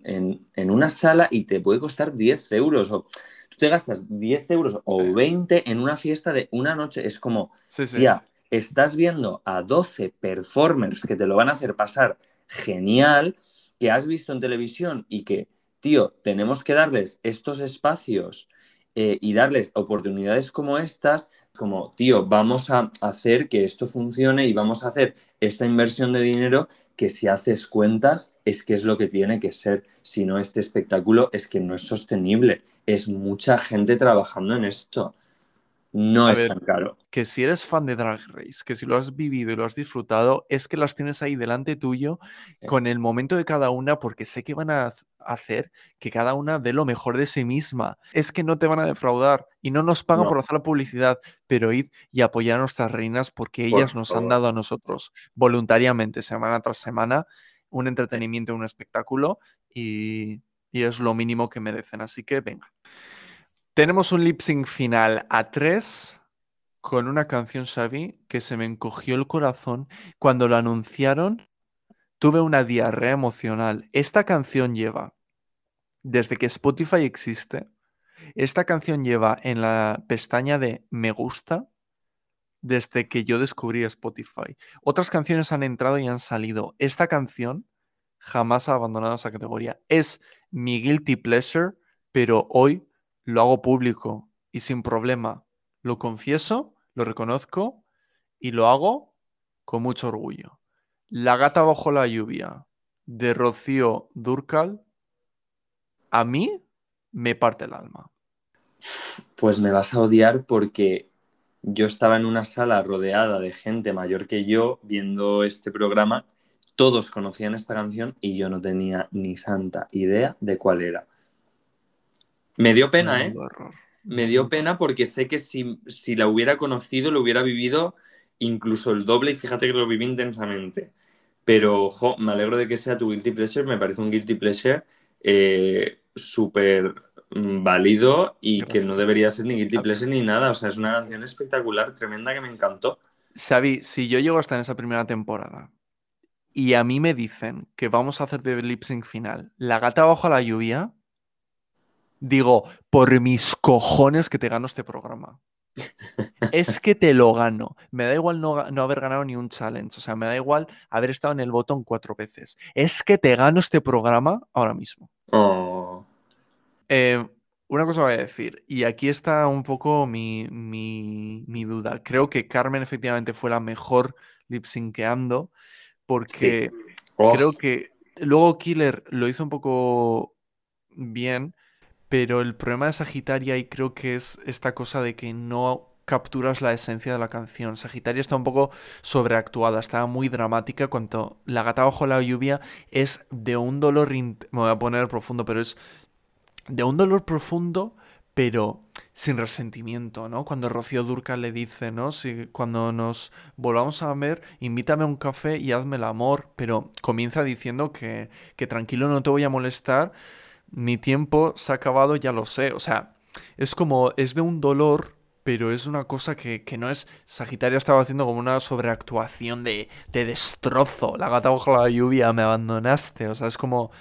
en una sala y te puede costar 10 euros. O, tú te gastas 10 euros o 20 en una fiesta de una noche. Es como, ya, estás viendo a 12 performers que te lo van a hacer pasar genial, que has visto en televisión y que, tío, tenemos que darles estos espacios eh, y darles oportunidades como estas, como, tío, vamos a hacer que esto funcione y vamos a hacer esta inversión de dinero que si haces cuentas es que es lo que tiene que ser. Si no, este espectáculo es que no es sostenible. Es mucha gente trabajando en esto. No es tan caro. Que si eres fan de Drag Race, que si lo has vivido y lo has disfrutado, es que las tienes ahí delante tuyo con el momento de cada una, porque sé que van a hacer que cada una dé lo mejor de sí misma. Es que no te van a defraudar y no nos pagan por hacer la publicidad, pero id y apoyar a nuestras reinas porque ellas nos han dado a nosotros voluntariamente, semana tras semana, un entretenimiento, un espectáculo y, y es lo mínimo que merecen. Así que venga. Tenemos un lip sync final a tres con una canción, Xavi, que se me encogió el corazón. Cuando lo anunciaron, tuve una diarrea emocional. Esta canción lleva, desde que Spotify existe, esta canción lleva en la pestaña de Me gusta desde que yo descubrí Spotify. Otras canciones han entrado y han salido. Esta canción jamás ha abandonado esa categoría. Es mi guilty pleasure, pero hoy lo hago público y sin problema. Lo confieso, lo reconozco y lo hago con mucho orgullo. La gata bajo la lluvia de Rocío Durcal a mí me parte el alma. Pues me vas a odiar porque yo estaba en una sala rodeada de gente mayor que yo viendo este programa. Todos conocían esta canción y yo no tenía ni santa idea de cuál era. Me dio pena, ¿eh? Me dio pena porque sé que si, la hubiera conocido, lo hubiera vivido incluso el doble y fíjate que lo viví intensamente. Pero, ojo, me alegro de que sea tu guilty pleasure, me parece un guilty pleasure eh, súper mm, válido y que no debería ser ni guilty pleasure ni nada. O sea, es una canción espectacular, tremenda, que me encantó. Xavi, si yo llego hasta en esa primera temporada y a mí me dicen que vamos a hacer de lip sync final La gata bajo la lluvia, Digo, por mis cojones que te gano este programa. es que te lo gano. Me da igual no, haber ganado ni un challenge. O sea, me da igual haber estado en el botón cuatro veces. Es que te gano este programa ahora mismo. Oh. Eh, una cosa voy a decir, y aquí está un poco mi, mi, duda. Creo que Carmen efectivamente fue la mejor lip synceando porque oh. creo que luego Killer lo hizo un poco bien, pero el problema de Sagitaria ahí creo que es esta cosa de que no capturas la esencia de la canción. Sagitaria está un poco sobreactuada, está muy dramática. Cuanto La gata bajo la lluvia es de un dolor, me voy a poner profundo, pero es de un dolor profundo, pero sin resentimiento, ¿no? Cuando Rocío Durca le dice, ¿no? Si cuando nos volvamos a ver, invítame a un café y hazme el amor, pero comienza diciendo que, que tranquilo, no te voy a molestar mi tiempo se ha acabado, ya lo sé. O sea, es como, es de un dolor, pero es una cosa que, no es... Sagitario estaba haciendo como una sobreactuación de, de destrozo. La gata bajo la lluvia, me abandonaste. O sea, es como...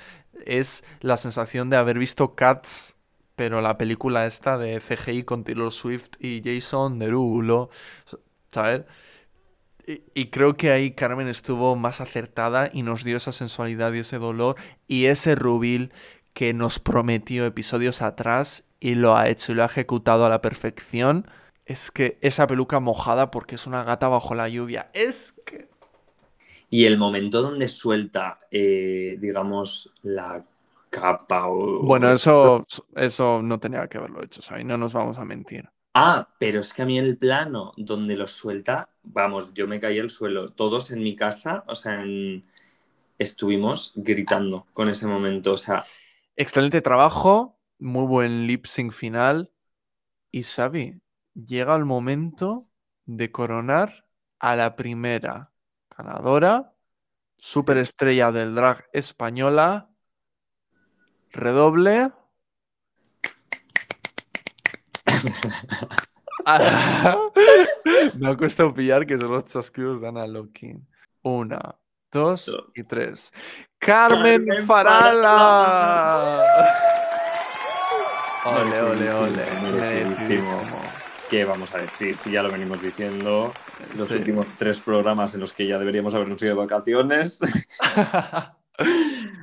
Es la sensación de haber visto Cats, pero la película esta de CGI con Taylor Swift y Jason Derulo, ¿sabes? Y, y creo que ahí Carmen estuvo más acertada y nos dio esa sensualidad y ese dolor y ese rubil que nos prometió episodios atrás y lo ha hecho y lo ha ejecutado a la perfección. Es que esa peluca mojada porque es una gata bajo la lluvia. Es que... Y el momento donde suelta, eh, digamos, la capa o... Bueno, eso, eso no tenía que haberlo hecho, ¿sabes? No nos vamos a mentir. Ah, pero es que a mí el plano donde lo suelta, vamos, yo me caí al suelo. Todos en mi casa, o sea, en, estuvimos gritando con ese momento. O sea, Excelente trabajo, muy buen lip sync final. Y Xavi, llega el momento de coronar a la primera ganadora, superestrella del drag española. Redoble. no cuesta pillar que son los chasquidos de Ana Lokin. Una, dos y tres. ¡Carmen, Carmen Farala! Ole, ole, ole. ¿qué vamos a decir? Si ya lo venimos diciendo, los Sí. últimos tres programas en los que ya deberíamos habernos ido de vacaciones.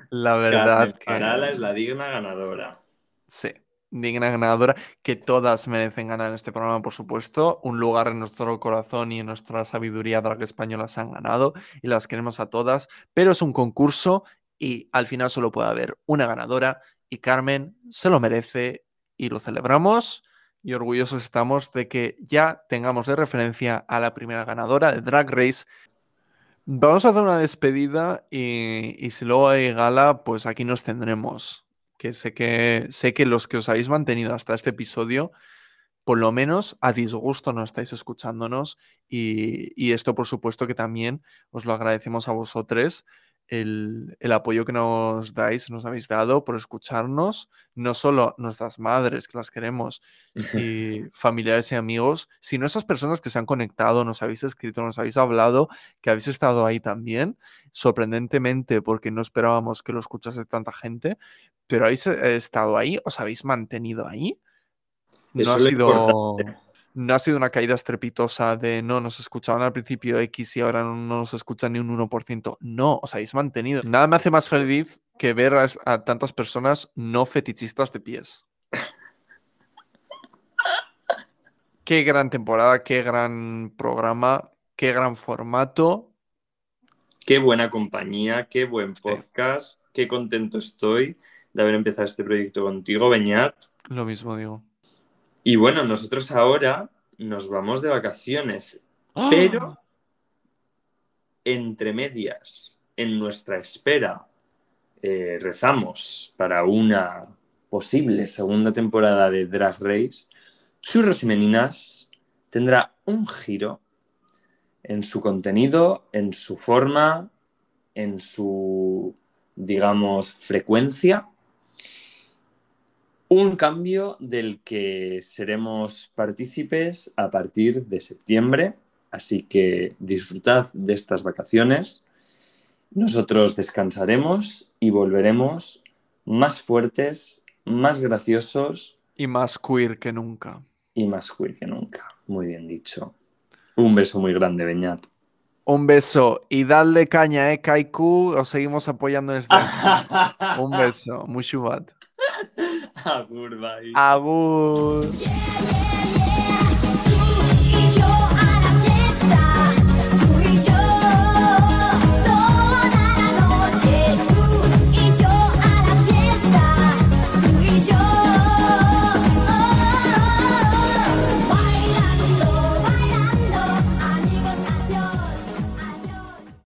La verdad Carmen que Farala es la digna ganadora. sí, digna ganadora, que todas merecen ganar en este programa, por supuesto. Un lugar en nuestro corazón y en nuestra sabiduría drag española se han ganado y las queremos a todas, pero es un concurso y al final solo puede haber una ganadora y Carmen se lo merece y lo celebramos y orgullosos estamos de que ya tengamos de referencia a la primera ganadora de Drag Race. Vamos a hacer una despedida y, y si luego hay gala, pues aquí nos tendremos. Que sé que sé que los que os habéis mantenido hasta este episodio, por lo menos a disgusto no estáis escuchándonos y, y esto por supuesto que también os lo agradecemos a vosotros el, el apoyo que nos dais, nos habéis dado por escucharnos, no solo nuestras madres que las queremos y familiares y amigos, sino esas personas que se han conectado, nos habéis escrito, nos habéis hablado, que habéis estado ahí también, sorprendentemente porque no esperábamos que lo escuchase tanta gente, pero habéis eh, estado ahí, os habéis mantenido ahí. No ha, sido, importante. No ha sido una caída estrepitosa de no, nos escuchaban al principio X y ahora no nos escuchan ni un 1%. No, os habéis mantenido. Nada me hace más feliz que ver a, a tantas personas no fetichistas de pies. Qué gran temporada, qué gran programa, qué gran formato. Qué buena compañía, qué buen Sí. podcast, qué contento estoy de haber empezado este proyecto contigo, Beñat. Lo mismo digo. Y bueno, nosotros ahora nos vamos de vacaciones, pero entre medias, en nuestra espera, eh, rezamos para una posible segunda temporada de Drag Race. Churros y Meninas tendrá un giro en su contenido, en su forma, en su, digamos, frecuencia. Un cambio del que seremos partícipes a partir de septiembre, así que disfrutad de estas vacaciones. Nosotros descansaremos y volveremos más fuertes, más graciosos Y más queer que nunca. y más queer que nunca. Muy bien dicho. Un beso muy grande, Beñat. Un beso y dale caña, eh, Kaiku. Os seguimos apoyando desde aquí. Un beso. Mushubat. Agur, bye. Agur. Yeah, yeah.